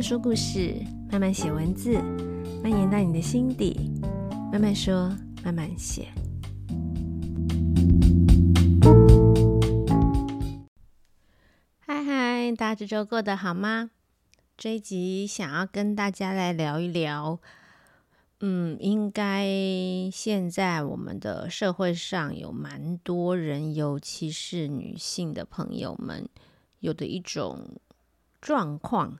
慢说故事，慢慢写文字，蔓延到你的心底。慢慢说，慢慢写。嗨嗨，大家这周过得好吗？这一集想要跟大家来聊一聊，嗯，应该现在我们的社会上有蛮多人，尤其是女性的朋友们，有的一种状况。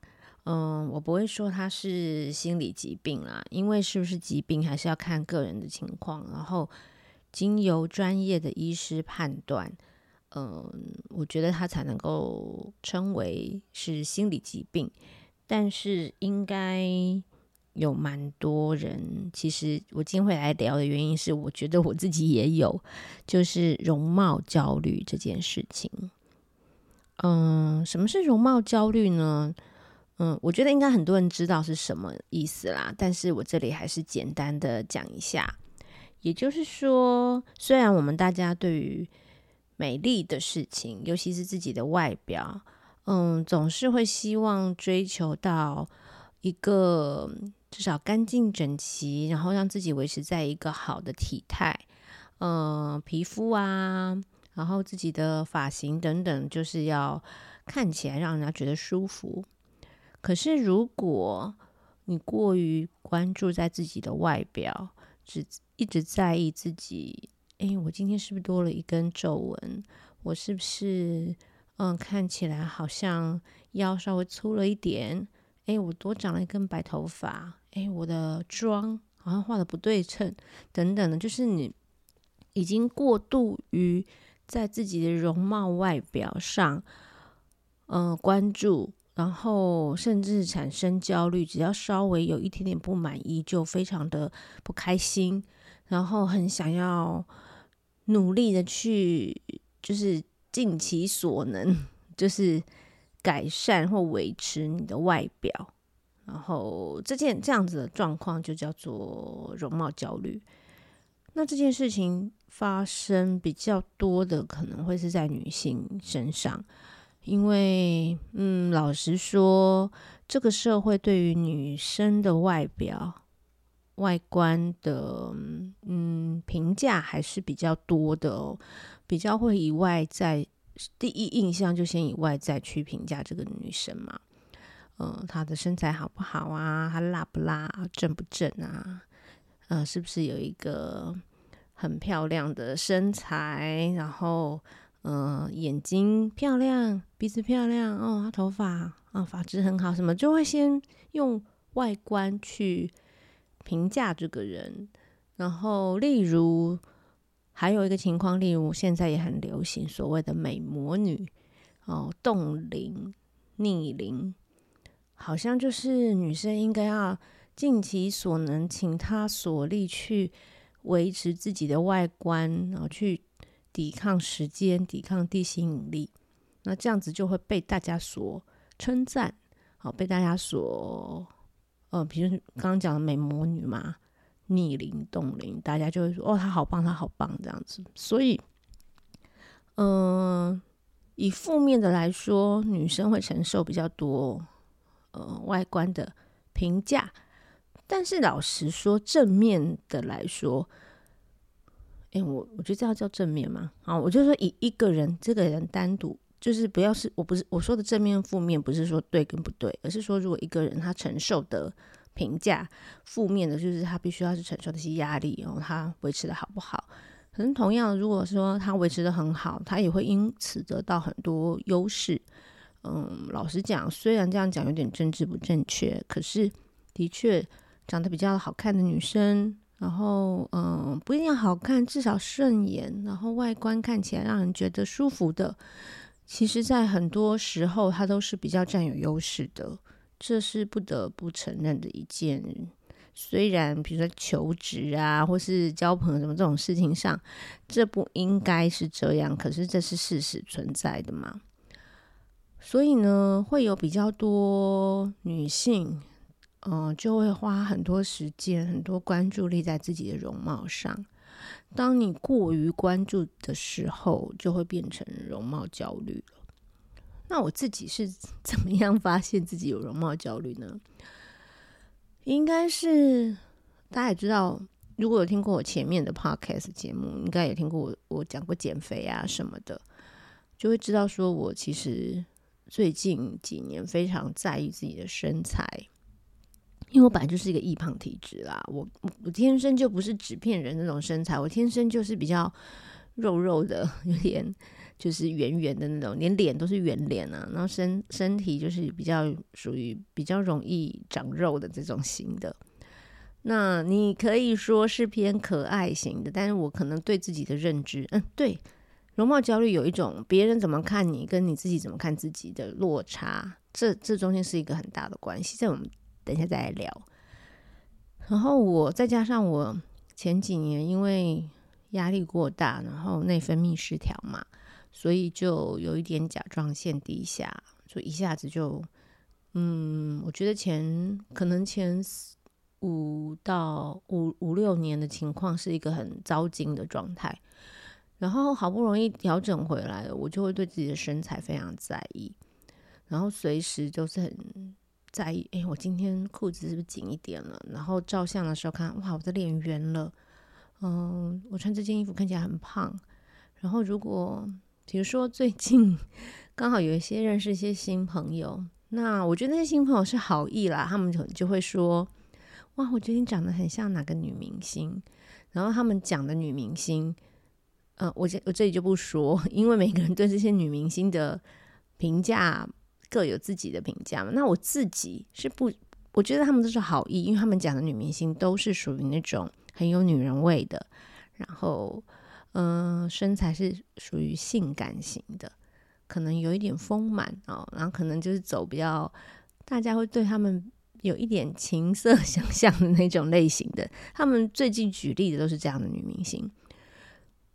嗯，我不会说它是心理疾病啦，因为是不是疾病还是要看个人的情况，然后经由专业的医师判断，嗯，我觉得它才能够称为是心理疾病。但是应该有蛮多人，其实我今天会来聊的原因是，我觉得我自己也有，就是容貌焦虑这件事情。嗯，什么是容貌焦虑呢？嗯，我觉得应该很多人知道是什么意思啦，但是我这里还是简单的讲一下。也就是说，虽然我们大家对于美丽的事情，尤其是自己的外表，嗯，总是会希望追求到一个至少干净整齐，然后让自己维持在一个好的体态，嗯，皮肤啊，然后自己的发型等等，就是要看起来让人家觉得舒服。可是，如果你过于关注在自己的外表，只一直在意自己，哎，我今天是不是多了一根皱纹？我是不是嗯看起来好像腰稍微粗了一点？哎，我多长了一根白头发？哎，我的妆好像画的不对称，等等的，就是你已经过度于在自己的容貌外表上，嗯，关注。然后甚至产生焦虑，只要稍微有一点点不满意，就非常的不开心，然后很想要努力的去，就是尽其所能，就是改善或维持你的外表。然后这件这样子的状况就叫做容貌焦虑。那这件事情发生比较多的，可能会是在女性身上。因为，嗯，老实说，这个社会对于女生的外表、外观的，嗯，评价还是比较多的哦，比较会以外在，第一印象就先以外在去评价这个女生嘛，嗯，她的身材好不好啊？她辣不辣？正不正啊？嗯，是不是有一个很漂亮的身材？然后。嗯、眼睛漂亮，鼻子漂亮哦，他头发啊，发质很好，什么就会先用外观去评价这个人。然后，例如还有一个情况，例如现在也很流行所谓的美魔女哦，冻龄、逆龄，好像就是女生应该要尽其所能，倾她所力去维持自己的外观，然后去。抵抗时间，抵抗地心引力，那这样子就会被大家所称赞，好，被大家所，呃，比如刚刚讲的美魔女嘛，逆龄冻龄，大家就会说，哦，她好棒，她好棒，这样子。所以，嗯、以负面的来说，女生会承受比较多，呃，外观的评价，但是老实说，正面的来说。哎，我我觉得这要叫正面嘛。好，我就说以一个人这个人单独，就是不要是我不是我说的正面负面，不是说对跟不对，而是说如果一个人他承受的评价负面的，就是他必须要去承受的一些压力，然后他维持的好不好？可能同样，如果说他维持的很好，他也会因此得到很多优势。嗯，老实讲，虽然这样讲有点政治不正确，可是的确长得比较好看的女生。然后，嗯，不一定好看，至少顺眼，然后外观看起来让人觉得舒服的，其实，在很多时候，它都是比较占有优势的，这是不得不承认的一件。虽然，比如说求职啊，或是交朋友什么这种事情上，这不应该是这样，可是这是事实存在的嘛。所以呢，会有比较多女性。嗯，就会花很多时间、很多关注力在自己的容貌上。当你过于关注的时候，就会变成容貌焦虑了。那我自己是 怎么样发现自己有容貌焦虑呢？应该是大家也知道，如果有听过我前面的 podcast 节目，应该也听过我我讲过减肥啊什么的，就会知道说我其实最近几年非常在意自己的身材，因为我本来就是一个易胖体质啦，我我天生就不是纸片人那种身材，我天生就是比较肉肉的，有点。就是圆圆的那种，连脸都是圆脸啊，然后身身体就是比较属于比较容易长肉的这种型的。那你可以说是偏可爱型的，但是我可能对自己的认知，嗯，对，容貌焦虑有一种别人怎么看你，跟你自己怎么看自己的落差，这这中间是一个很大的关系。在我们等一下再来聊。然后我再加上我前几年因为压力过大，然后内分泌失调嘛。所以就有一点甲状腺低下，就一下子就，嗯，我觉得前可能前五到五五六年的情况是一个很糟心的状态，然后好不容易调整回来了，我就会对自己的身材非常在意，然后随时都是很在意，哎，我今天裤子是不是紧一点了？然后照相的时候看，哇，我的脸圆了，嗯，我穿这件衣服看起来很胖，然后如果比如说，最近刚好有一些认识一些新朋友，那我觉得那些新朋友是好意啦，他们就就会说：“哇，我觉得你长得很像哪个女明星。”然后他们讲的女明星，呃，我这我这里就不说，因为每个人对这些女明星的评价各有自己的评价嘛。那我自己是不，我觉得他们都是好意，因为他们讲的女明星都是属于那种很有女人味的，然后。嗯、身材是属于性感型的，可能有一点丰满哦，然后可能就是走比较大家会对他们有一点情色 想象的那种类型的。他们最近举例的都是这样的女明星，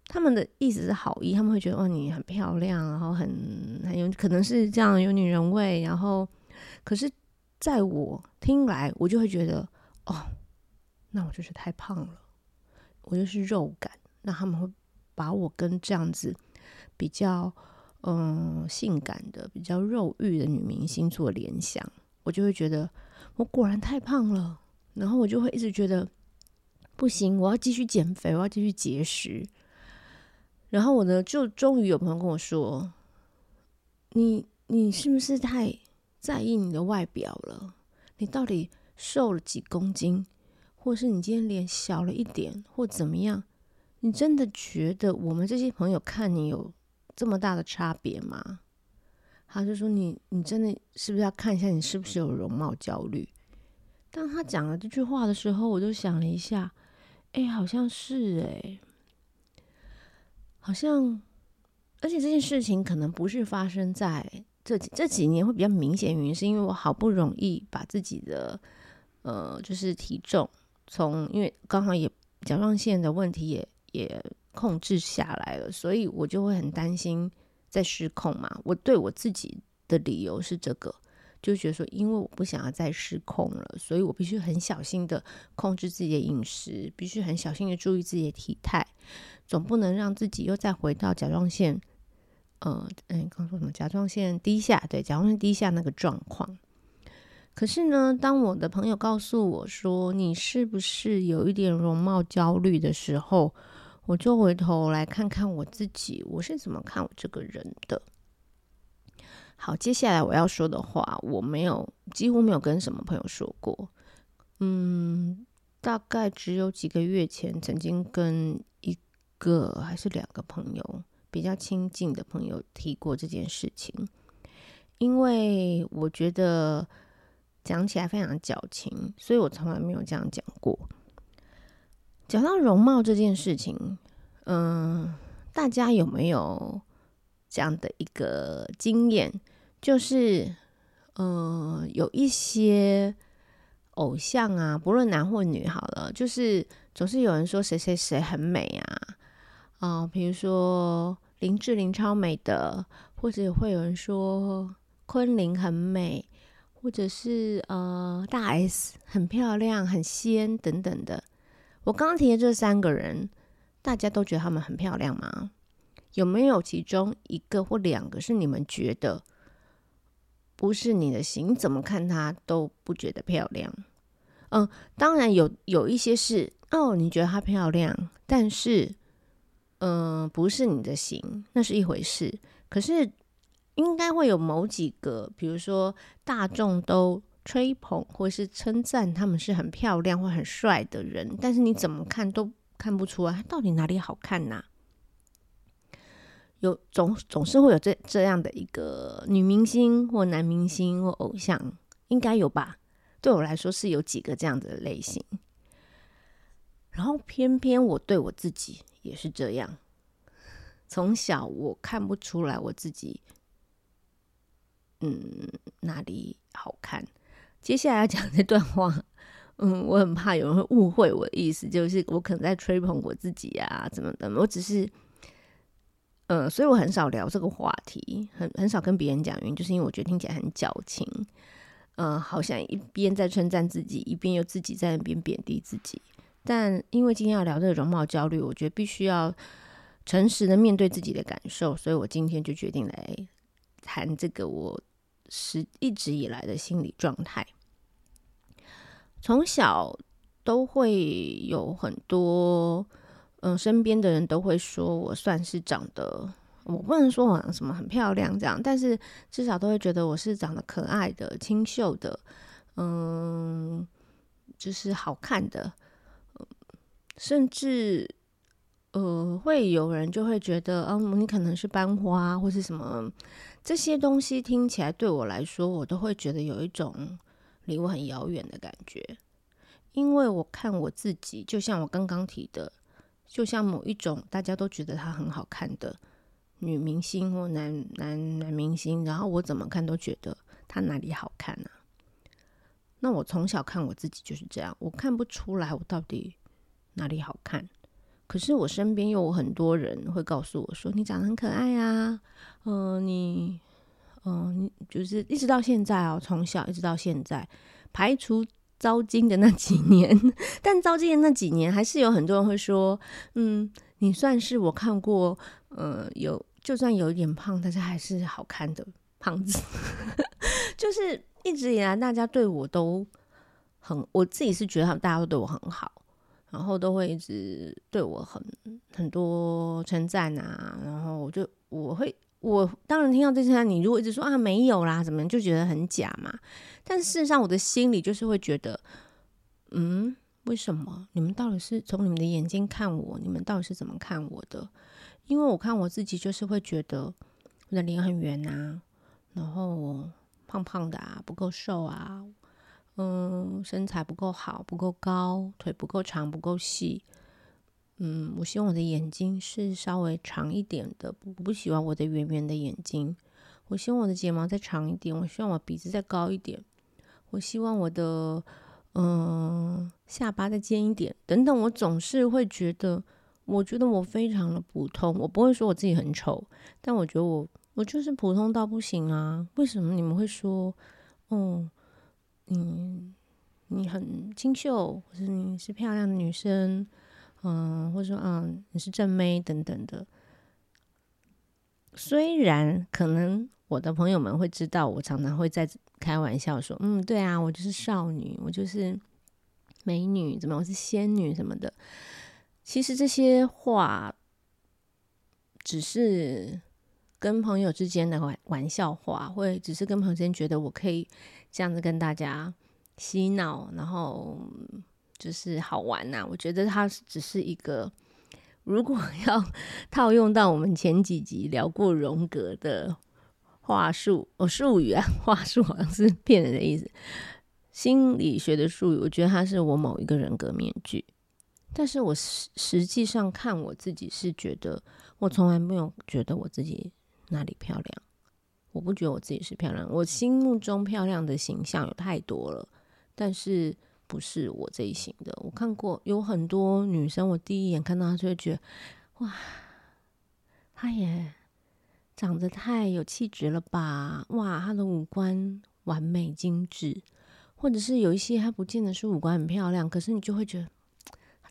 他们的意思是好意，他们会觉得哦，你很漂亮，然后很很有可能是这样有女人味，然后可是在我听来，我就会觉得哦，那我就是太胖了，我就是肉感，那他们会。把我跟这样子比较嗯、性感的、比较肉欲的女明星做联想，我就会觉得我果然太胖了，然后我就会一直觉得不行，我要继续减肥，我要继续节食。然后我呢，就终于有朋友跟我说：“你你是不是太在意你的外表了？你到底瘦了几公斤，或是你今天脸小了一点，或怎么样？”你真的觉得我们这些朋友看你有这么大的差别吗？他就说你，你真的是不是要看一下你是不是有容貌焦虑？当他讲了这句话的时候，我就想了一下，哎，好像是哎，好像，而且这件事情可能不是发生在这几这几年会比较明显，原因是因为我好不容易把自己的呃，就是体重从，因为刚好也甲状腺的问题也。也控制下来了，所以我就会很担心在失控嘛。我对我自己的理由是这个，就觉得说，因为我不想要再失控了，所以我必须很小心的控制自己的饮食，必须很小心的注意自己的体态，总不能让自己又再回到甲状腺，呃，嗯，刚说什么？甲状腺低下，对，甲状腺低下那个状况。可是呢，当我的朋友告诉我说，你是不是有一点容貌焦虑的时候，我就回头来看看我自己，我是怎么看我这个人的。好，接下来我要说的话，我没有，几乎没有跟什么朋友说过。嗯，大概只有几个月前，曾经跟一个还是两个朋友，比较亲近的朋友提过这件事情，因为我觉得讲起来非常矫情，所以我从来没有这样讲过。讲到容貌这件事情，嗯，大家有没有这样的一个经验？就是，嗯，有一些偶像啊，不论男或女，好了，就是总是有人说谁谁谁很美啊，啊，比如说林志玲超美的，或者会有人说昆凌很美，或者是呃大 S 很漂亮、很仙等等的。我刚刚提的这三个人，大家都觉得他们很漂亮吗？有没有其中一个或两个是你们觉得不是你的型，你怎么看她都不觉得漂亮。嗯，当然有有一些是哦，你觉得她漂亮，但是嗯，不是你的型，那是一回事。可是应该会有某几个，比如说大众都吹捧或是称赞他们是很漂亮或很帅的人，但是你怎么看都看不出来，他到底哪里好看呐、有总总是会有这这样的一个女明星或男明星或偶像，应该有吧？对我来说是有几个这样的类型，然后偏偏我对我自己也是这样。从小我看不出来我自己，嗯，哪里好看。接下来要讲这段话，嗯，我很怕有人会误会我的意思，就是我可能在吹捧我自己啊，怎么的？我只是，呃，所以我很少聊这个话题，很很少跟别人讲，原因就是因为我觉得听起来很矫情，嗯、呃，好像一边在称赞自己，一边又自己在那边贬低自己。但因为今天要聊这个容貌焦虑，我觉得必须要诚实的面对自己的感受，所以我今天就决定来谈这个我是一直以来的心理状态。从小都会有很多，嗯，身边的人都会说我算是长得，我不能说我什么很漂亮这样，但是至少都会觉得我是长得可爱的、清秀的，嗯，就是好看的，甚至，呃，会有人就会觉得，嗯，你可能是班花或是什么，这些东西听起来对我来说，我都会觉得有一种。离我很遥远的感觉，因为我看我自己，就像我刚刚提的，就像某一种大家都觉得她很好看的女明星或男男男明星，然后我怎么看都觉得她哪里好看呢？那我从小看我自己就是这样，我看不出来我到底哪里好看。可是我身边又有很多人会告诉我说：“你长得很可爱啊，嗯、你。”嗯，你就是一直到现在哦，从小一直到现在，排除招金的那几年，但招金的那几年还是有很多人会说，嗯，你算是我看过，呃，有就算有一点胖，但是还是好看的胖子。就是一直以来，大家对我都很，我自己是觉得大家都对我很好，然后都会一直对我很很多称赞啊，然后我就我会。我当然听到这些，你如果一直说啊没有啦，怎么就觉得很假嘛？但事实上，我的心里就是会觉得，嗯，为什么？你们到底是从你们的眼睛看我？你们到底是怎么看我的？因为我看我自己，就是会觉得我的脸很圆啊，然后胖胖的啊，不够瘦啊，嗯，身材不够好，不够高，腿不够长，不够细。嗯，我希望我的眼睛是稍微长一点的，我不喜欢我的圆圆的眼睛。我希望我的睫毛再长一点，我希望我鼻子再高一点，我希望我的嗯下巴再尖一点，等等。我总是会觉得，我觉得我非常的普通，我不会说我自己很丑，但我觉得我我就是普通到不行啊。为什么你们会说，哦，你你很清秀，或者你是漂亮的女生？嗯，或者说，嗯，你是正妹等等的。虽然可能我的朋友们会知道，我常常会在开玩笑说，嗯，对啊，我就是少女，我就是美女，怎么，我是仙女什么的。其实这些话只是跟朋友之间的玩玩笑话，或者只是跟朋友之间觉得我可以这样子跟大家嬉闹，然后。就是好玩呐、我觉得它只是一个，如果 要套用到我们前几集聊过荣格的话术哦术语啊，话术好像是骗人的意思。心理学的术语，我觉得它是我某一个人格面具，但是我实实际上看我自己是觉得，我从来没有觉得我自己哪里漂亮，我不觉得我自己是漂亮，我心目中漂亮的形象有太多了，但是。不是我这一型的，我看过有很多女生，我第一眼看到她就会觉得，哇，她也长得太有气质了吧？哇，她的五官完美精致，或者是有一些她不见得是五官很漂亮，可是你就会觉得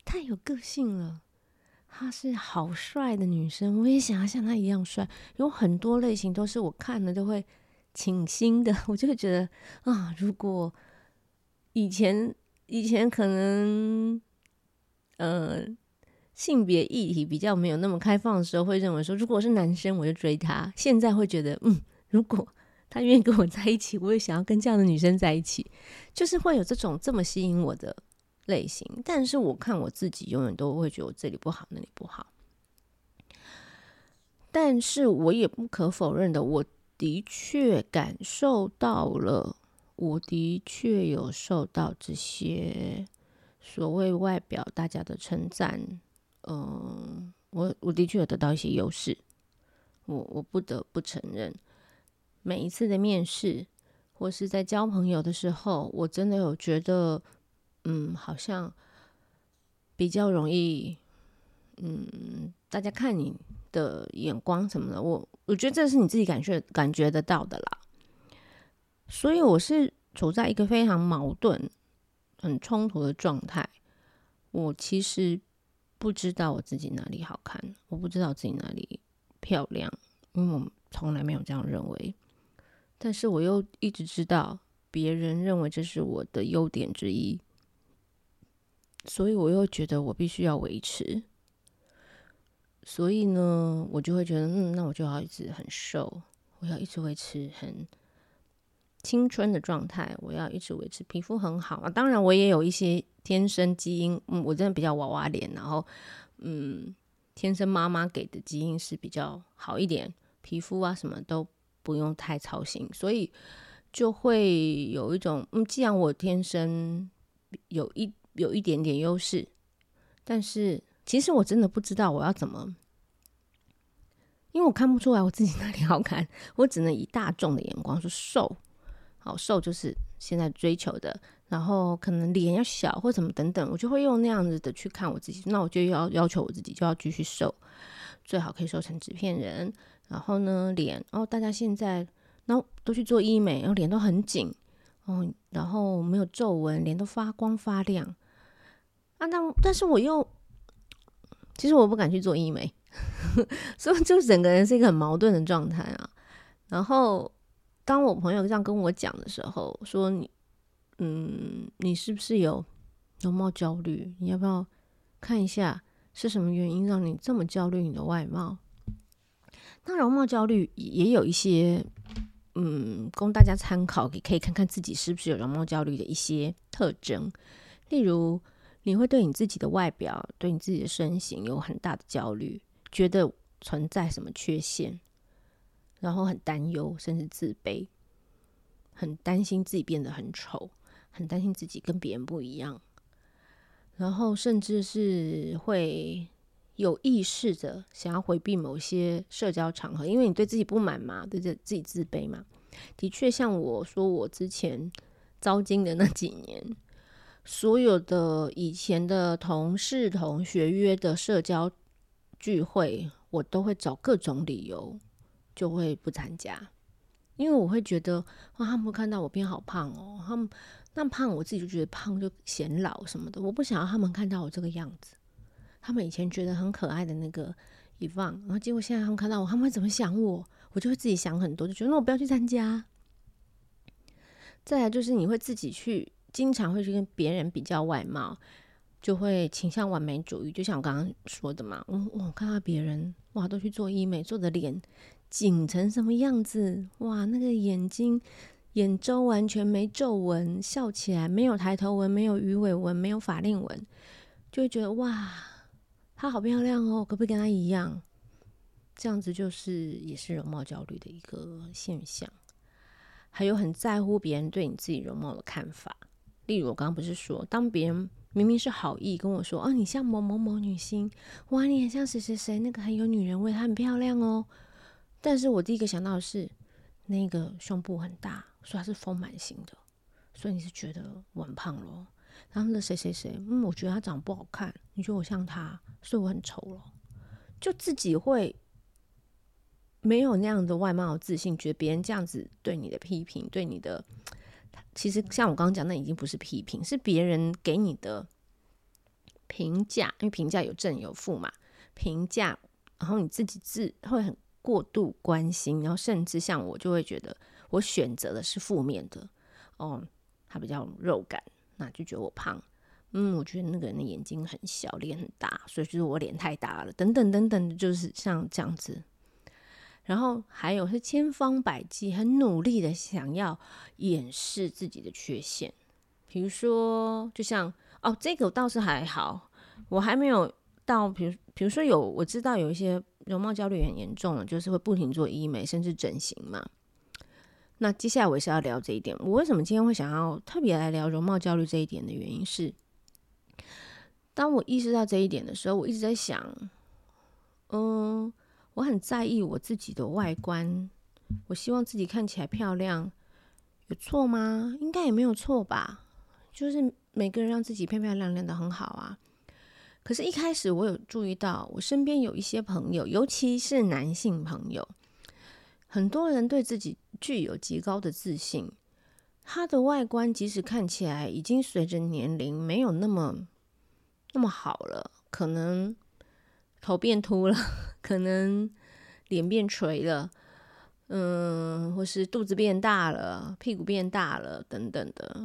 太有个性了。她是好帅的女生，我也想要像她一样帅。有很多类型都是我看了都会倾心的，我就会觉得啊，如果以前以前可能，呃，性别议题比较没有那么开放的时候，会认为说，如果是男生，我就追他。现在会觉得，嗯，如果他愿意跟我在一起，我也想要跟这样的女生在一起，就是会有这种这么吸引我的类型。但是我看我自己，永远都会觉得我这里不好，那里不好。但是我也不可否认的，我的确感受到了，我的确有受到这些所谓外表大家的称赞。嗯，我我的确有得到一些优势，我我不得不承认，每一次的面试或是在交朋友的时候，我真的有觉得，嗯，好像比较容易，嗯，大家看你。的眼光什么的，我我觉得这是你自己感觉感觉得到的啦。所以我是处在一个非常矛盾、很冲突的状态。我其实不知道我自己哪里好看，我不知道自己哪里漂亮，因为我从来没有这样认为。但是我又一直知道别人认为这是我的优点之一，所以我又觉得我必须要维持。所以呢，我就会觉得，嗯，那我就要一直很瘦，我要一直维持很青春的状态，我要一直维持皮肤很好啊。当然，我也有一些天生基因，嗯，我真的比较娃娃脸，然后，嗯，天生妈妈给的基因是比较好一点，皮肤啊什么都不用太操心，所以就会有一种，嗯，既然我天生有一有一点点优势，但是。其实我真的不知道我要怎么，因为我看不出来我自己哪里好看，我只能以大众的眼光说瘦，好瘦就是现在追求的，然后可能脸要小或怎么等等，我就会用那样子的去看我自己，那我就要要求我自己就要继续瘦，最好可以瘦成纸片人，然后呢脸，哦大家现在那都去做医美，然后脸都很紧，哦然后没有皱纹，脸都发光发亮，啊那但是我又。其实我不敢去做医美，所以就整个人是一个很矛盾的状态啊。然后当我朋友这样跟我讲的时候，说你，嗯，你是不是有容貌焦虑？你要不要看一下是什么原因让你这么焦虑你的外貌？那容貌焦虑也有一些，嗯，供大家参考，也可以看看自己是不是有容貌焦虑的一些特征，例如。你会对你自己的外表、对你自己的身形有很大的焦虑，觉得存在什么缺陷，然后很担忧，甚至自卑，很担心自己变得很丑，很担心自己跟别人不一样，然后甚至是会有意识的想要回避某些社交场合，因为你对自己不满嘛，对着自己自卑嘛。的确，像我说，我之前遭经的那几年。所有的以前的同事、同学约的社交聚会，我都会找各种理由，就会不参加，因为我会觉得，哇，他们看到我变好胖哦，他们那胖，我自己就觉得胖就显老什么的，我不想要他们看到我这个样子。他们以前觉得很可爱的那个一放，然后结果现在他们看到我，他们会怎么想我？我就会自己想很多，就觉得那我不要去参加。再来就是你会自己去。经常会去跟别人比较外貌，就会倾向完美主义。就像我刚刚说的嘛，我我看到别人哇，都去做医美，做的脸紧成什么样子？哇，那个眼睛眼周完全没皱纹，笑起来没有抬头纹，没有鱼尾纹，没有法令纹，就会觉得哇，她好漂亮哦，可不可以跟她一样？这样子就是也是容貌焦虑的一个现象。还有很在乎别人对你自己容貌的看法。例如，我刚刚不是说，当别人明明是好意跟我说：“哦，你像某某某女星，哇，你很像谁谁谁，那个很有女人味，她很漂亮哦。”但是我第一个想到的是，那个胸部很大，说她是丰满型的，所以你是觉得我很胖咯？然后那谁谁谁，嗯，我觉得他长得不好看，你觉得我像他，所以我很丑咯？就自己会没有那样的外貌自信，觉得别人这样子对你的批评，对你的。其实像我刚刚讲，那已经不是批评，是别人给你的评价。因为评价有正有负嘛，评价，然后你自己自会很过度关心，然后甚至像我就会觉得我选择的是负面的哦，他比较肉感，那就觉得我胖。嗯，我觉得那个人的眼睛很小，脸很大，所以就是我脸太大了，等等等等，就是像这样子。然后还有是千方百计、很努力的想要掩饰自己的缺陷，比如说，就像哦，这个倒是还好，我还没有到，比如比如说有我知道有一些容貌焦虑很严重，就是会不停做医美，甚至整形嘛。那接下来我也是要聊这一点。我为什么今天会想要特别来聊容貌焦虑这一点的原因是。当我意识到这一点的时候，我一直在想，嗯，我很在意我自己的外观，我希望自己看起来漂亮，有错吗？应该也没有错吧。就是每个人让自己漂漂亮亮的很好啊。可是，一开始我有注意到，我身边有一些朋友，尤其是男性朋友，很多人对自己具有极高的自信，他的外观即使看起来已经随着年龄没有那么。那么好了，可能头变秃了，可能脸变垂了，嗯，或是肚子变大了，屁股变大了，等等的。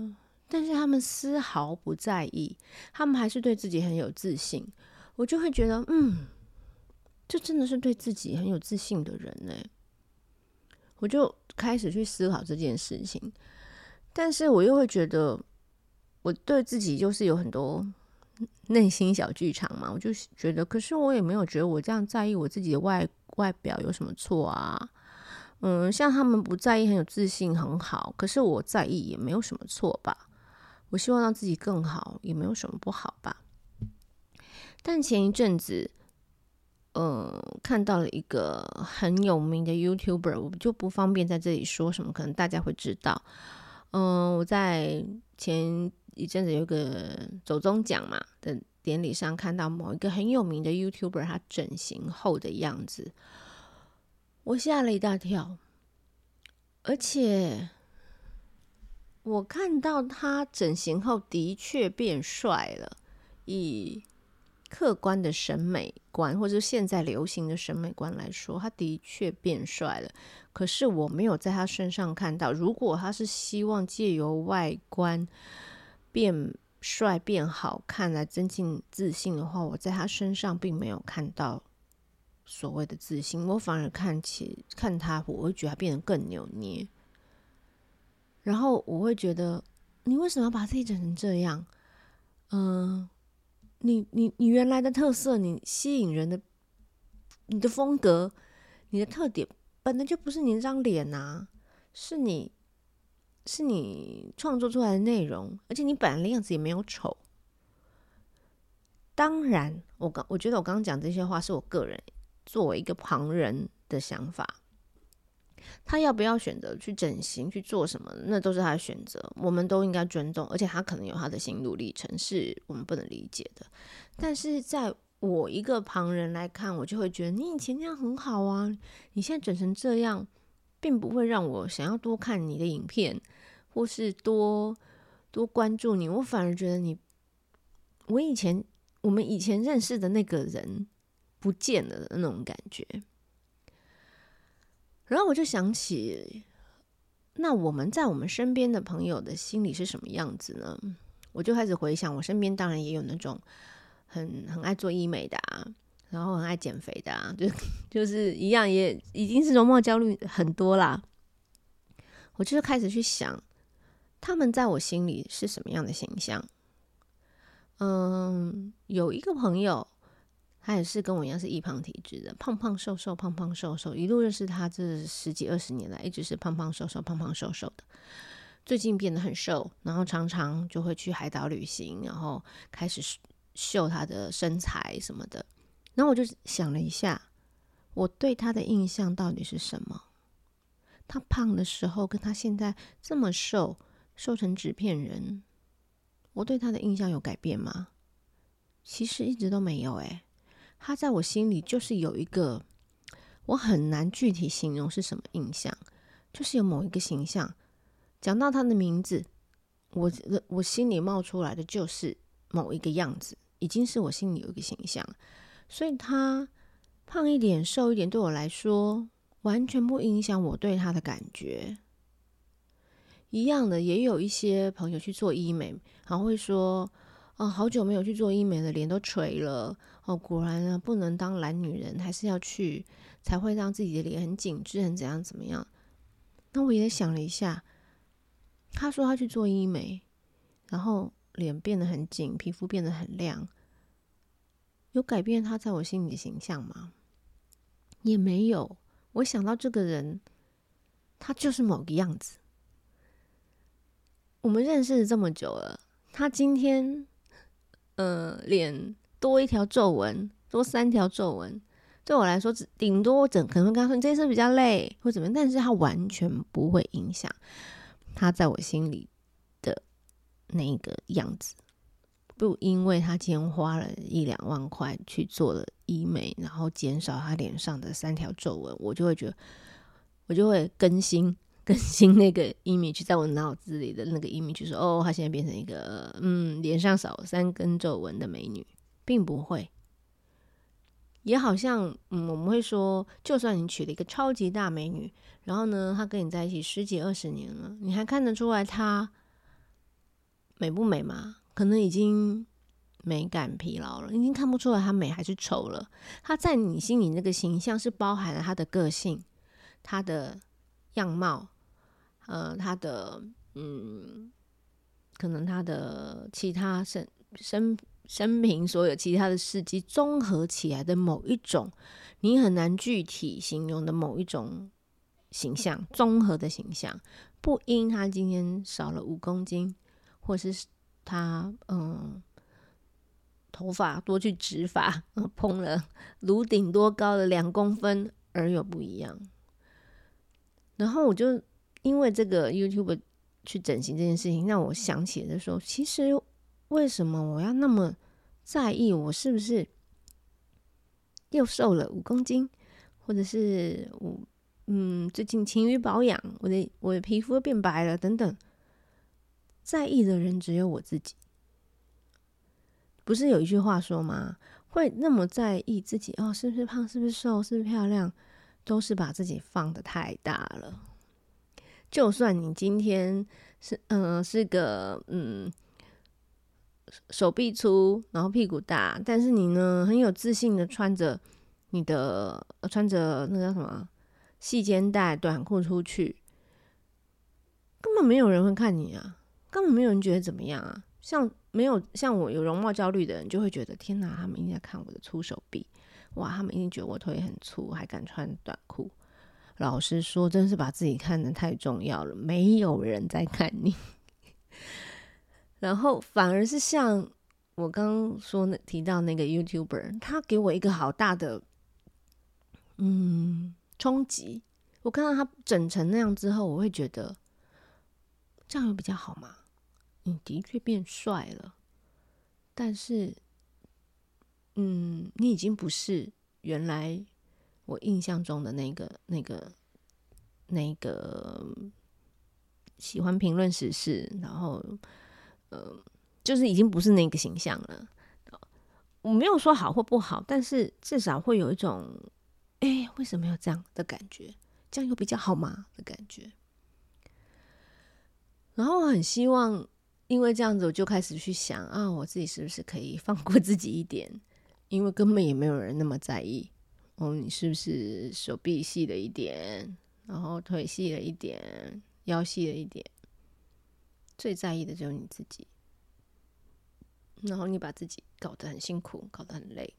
但是他们丝毫不在意，他们还是对自己很有自信。我就会觉得，嗯，这真的是对自己很有自信的人呢。我就开始去思考这件事情，但是我又会觉得，我对自己就是有很多。内心小剧场嘛，我就觉得，可是我也没有觉得我这样在意我自己的外外表有什么错啊？嗯，像他们不在意，很有自信，很好。可是我在意也没有什么错吧？我希望让自己更好，也没有什么不好吧？但前一阵子，嗯，看到了一个很有名的 YouTuber，我就不方便在这里说什么，可能大家会知道。嗯，我在前。一阵子有个走钟奖嘛的典礼上，看到某一个很有名的 YouTuber 他整形后的样子，我吓了一大跳。而且我看到他整形后的确变帅了，以客观的审美观或者现在流行的审美观来说，他的确变帅了。可是我没有在他身上看到，如果他是希望借由外观。变帅、变好看来增进自信的话，我在他身上并没有看到所谓的自信，我反而看起看他，我会觉得他变得更扭捏。然后我会觉得，你为什么要把自己整成这样？嗯、你你你原来的特色，你吸引人的，你的风格，你的特点，本来就不是你那张脸呐，是你。是你创作出来的内容，而且你本来的样子也没有丑。当然，我刚我觉得我刚刚讲这些话是我个人作为一个旁人的想法。他要不要选择去整形去做什么，那都是他的选择，我们都应该尊重。而且他可能有他的心路历程，是我们不能理解的。但是在我一个旁人来看，我就会觉得你以前那样很好啊，你现在整成这样，并不会让我想要多看你的影片。或是多多关注你，我反而觉得你，我以前我们以前认识的那个人不见了的那种感觉。然后我就想起，那我们在我们身边的朋友的心里是什么样子呢？我就开始回想，我身边当然也有那种很很爱做医美的啊，然后很爱减肥的啊，就 就是一样，也已经是容貌焦虑很多啦。我就是开始去想。他们在我心里是什么样的形象？嗯，有一个朋友，他也是跟我一样是易胖体质的，胖胖瘦瘦，胖胖瘦瘦，一路认识他这十几二十年来，一直是胖胖瘦瘦，胖胖瘦瘦的。最近变得很瘦，然后常常就会去海岛旅行，然后开始秀他的身材什么的。然后我就想了一下，我对他的印象到底是什么？他胖的时候，跟他现在这么瘦。瘦成纸片人，我对他的印象有改变吗？其实一直都没有诶，他在我心里就是有一个，我很难具体形容是什么印象，就是有某一个形象。讲到他的名字，我我心里冒出来的就是某一个样子，已经是我心里有一个形象。所以他胖一点、瘦一点，对我来说完全不影响我对他的感觉。一样的，也有一些朋友去做医美，然后会说：“哦，好久没有去做医美了，脸都垂了。哦，果然呢，不能当懒女人，还是要去，才会让自己的脸很紧致，很怎样怎么样。”那我也想了一下，他说他去做医美，然后脸变得很紧，皮肤变得很亮，有改变他在我心里的形象吗？也没有。我想到这个人，他就是某个样子。我们认识了这么久了，他今天，呃，脸多一条皱纹，多三条皱纹，对我来说，只顶多我整可能会跟他说，你这一次比较累或怎么样，但是他完全不会影响他在我心里的那个样子。不因为他今天花了一两万块去做了医美，然后减少他脸上的三条皱纹，我就会觉得，我就会更新。更新那个 image 在我脑子里的那个 image 说，哦，他现在变成一个嗯，脸上少三根皱纹的美女，并不会。也好像嗯，我们会说，就算你娶了一个超级大美女，然后呢，她跟你在一起十几二十年了，你还看得出来她美不美吗？可能已经美感疲劳了，已经看不出来她美还是丑了。她在你心里那个形象是包含了她的个性，她的样貌。呃，他的嗯，可能他的其他身身生平所有其他的事迹综合起来的某一种，你很难具体形容的某一种形象，综合的形象，不因他今天少了五公斤，或是他嗯头发多去植发，蓬了颅顶多高了两公分而有不一样。然后我就。因为这个 YouTube 去整形这件事情，让我想起的时候，其实为什么我要那么在意我是不是又瘦了五公斤，或者是我嗯最近勤于保养，我的我的皮肤变白了等等，在意的人只有我自己。不是有一句话说吗？会那么在意自己哦，是不是胖，是不是瘦，是不是漂亮，都是把自己放得太大了。就算你今天是嗯、是个嗯手臂粗，然后屁股大，但是你呢很有自信的穿着你的穿着那个叫什么细肩带短裤出去，根本没有人会看你啊，根本没有人觉得怎么样啊。像没有像我有容貌焦虑的人，就会觉得天哪，他们一定在看我的粗手臂，哇，他们一定觉得我腿很粗，还敢穿短裤。老实说，真是把自己看得太重要了，没有人在看你。然后反而是像我刚刚说那提到那个 YouTuber，他给我一个好大的嗯冲击。我看到他整成那样之后，我会觉得这样有比较好吗？你的确变帅了，但是嗯，你已经不是原来。我印象中的那个、那个、那个喜欢评论时事，然后呃，就是已经不是那个形象了。我没有说好或不好，但是至少会有一种，哎，为什么要这样的感觉？这样有比较好吗？的感觉。然后我很希望，因为这样子，我就开始去想啊，我自己是不是可以放过自己一点？因为根本也没有人那么在意。哦，你是不是手臂细了一点，然后腿细了一点，腰细了一点？最在意的就是你自己，然后你把自己搞得很辛苦，搞得很累。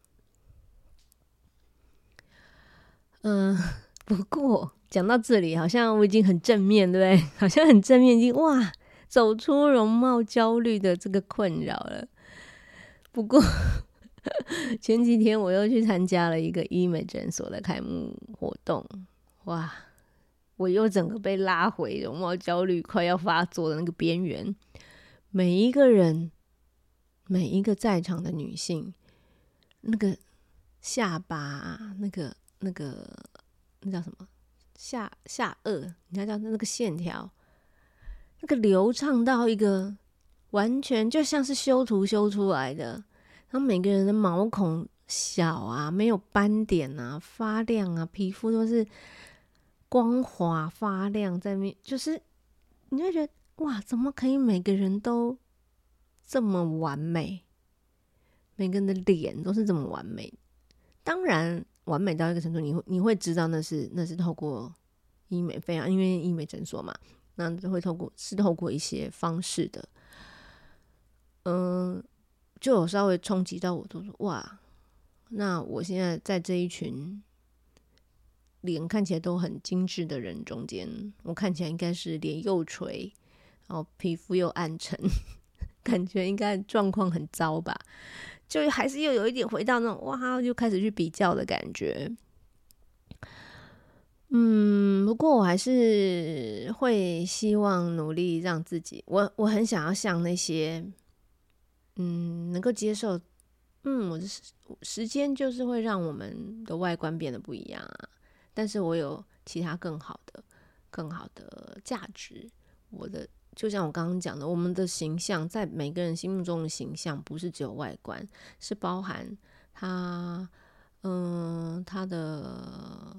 嗯，不过讲到这里，好像我已经很正面，对不对？好像很正面，已经哇，走出容貌焦虑的这个困扰了。不过。前几天我又去参加了一个医美诊所的开幕活动，哇！我又整个被拉回容貌焦虑快要发作的那个边缘。每一个人，每一个在场的女性，那个下巴，那个、那个、那叫什么？下下颚，你看叫那个线条，那个流畅到一个完全就像是修图修出来的。然后每个人的毛孔小啊，没有斑点啊，发亮啊，皮肤都是光滑发亮，在面就是你会觉得哇，怎么可以每个人都这么完美？每个人的脸都是这么完美，当然完美到一个程度，你会你会知道那是那是透过医美非常，因为医美诊所嘛，那就会透过是透过一些方式的，嗯，就有稍微冲击到我，就说哇，那我现在在这一群脸看起来都很精致的人中间，我看起来应该是脸又垂，然后皮肤又暗沉，感觉应该状况很糟吧。就还是又有一点回到那种哇，就开始去比较的感觉。嗯，不过我还是会希望努力让自己，我我很想要像那些，嗯，能够接受，嗯，我的时时间就是会让我们的外观变得不一样啊。但是我有其他更好的、更好的价值，我的。就像我刚刚讲的，我们的形象在每个人心目中的形象，不是只有外观，是包含他，嗯，他的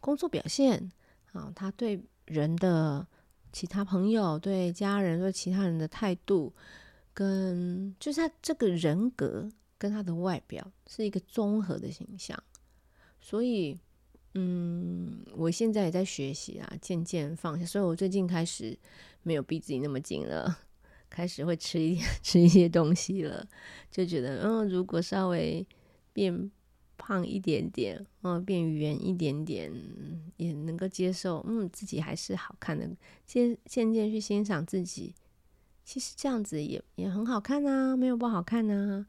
工作表现啊，他对人的其他朋友、对家人、对其他人的态度，跟就是他这个人格跟他的外表是一个综合的形象，所以。嗯，我现在也在学习啊，渐渐放下。所以我最近开始没有逼自己那么紧了，开始会吃一点 吃一些东西了，就觉得嗯，如果稍微变胖一点点，嗯，变圆一点点，也能够接受。嗯，自己还是好看的，渐渐渐去欣赏自己，其实这样子也也很好看啊，没有不好看啊。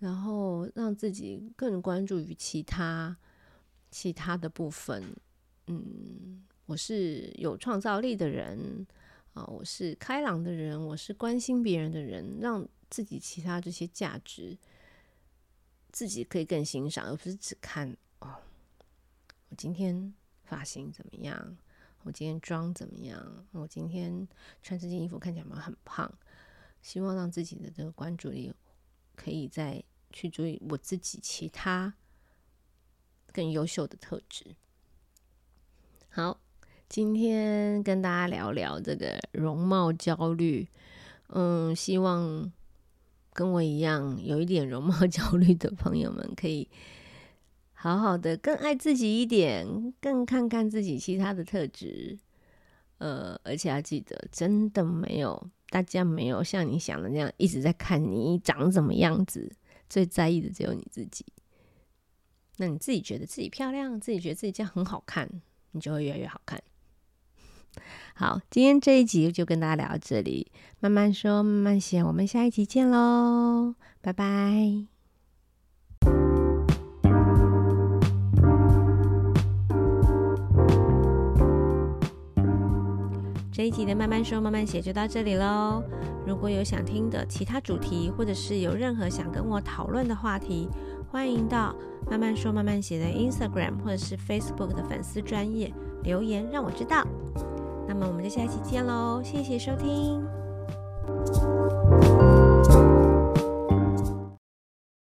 然后让自己更关注于其他。其他的部分，嗯，我是有创造力的人啊，我是开朗的人，我是关心别人的人，让自己其他这些价值，自己可以更欣赏，而不是只看哦，我今天发型怎么样？我今天妆怎么样？我今天穿这件衣服看起来有有很胖？希望让自己的这个关注力可以再去注意我自己其他。更优秀的特质。好，今天跟大家聊聊这个容貌焦虑。嗯，希望跟我一样有一点容貌焦虑的朋友们，可以好好的更爱自己一点，更看看自己其他的特质。呃，而且要记得，真的没有大家没有像你想的那样一直在看你长什么样子，最在意的只有你自己。那你自己觉得自己漂亮，自己觉得自己这样很好看，你就会越来越好看。好，今天这一集就跟大家聊到这里，慢慢说，慢慢写，我们下一集见喽，拜拜。这一集的慢慢说，慢慢写就到这里喽。如果有想听的其他主题，或者是有任何想跟我讨论的话题，欢迎到慢慢说慢慢写的 Instagram 或者是 Facebook 的粉丝专业留言，让我知道。那么我们就下期见喽，谢谢收听。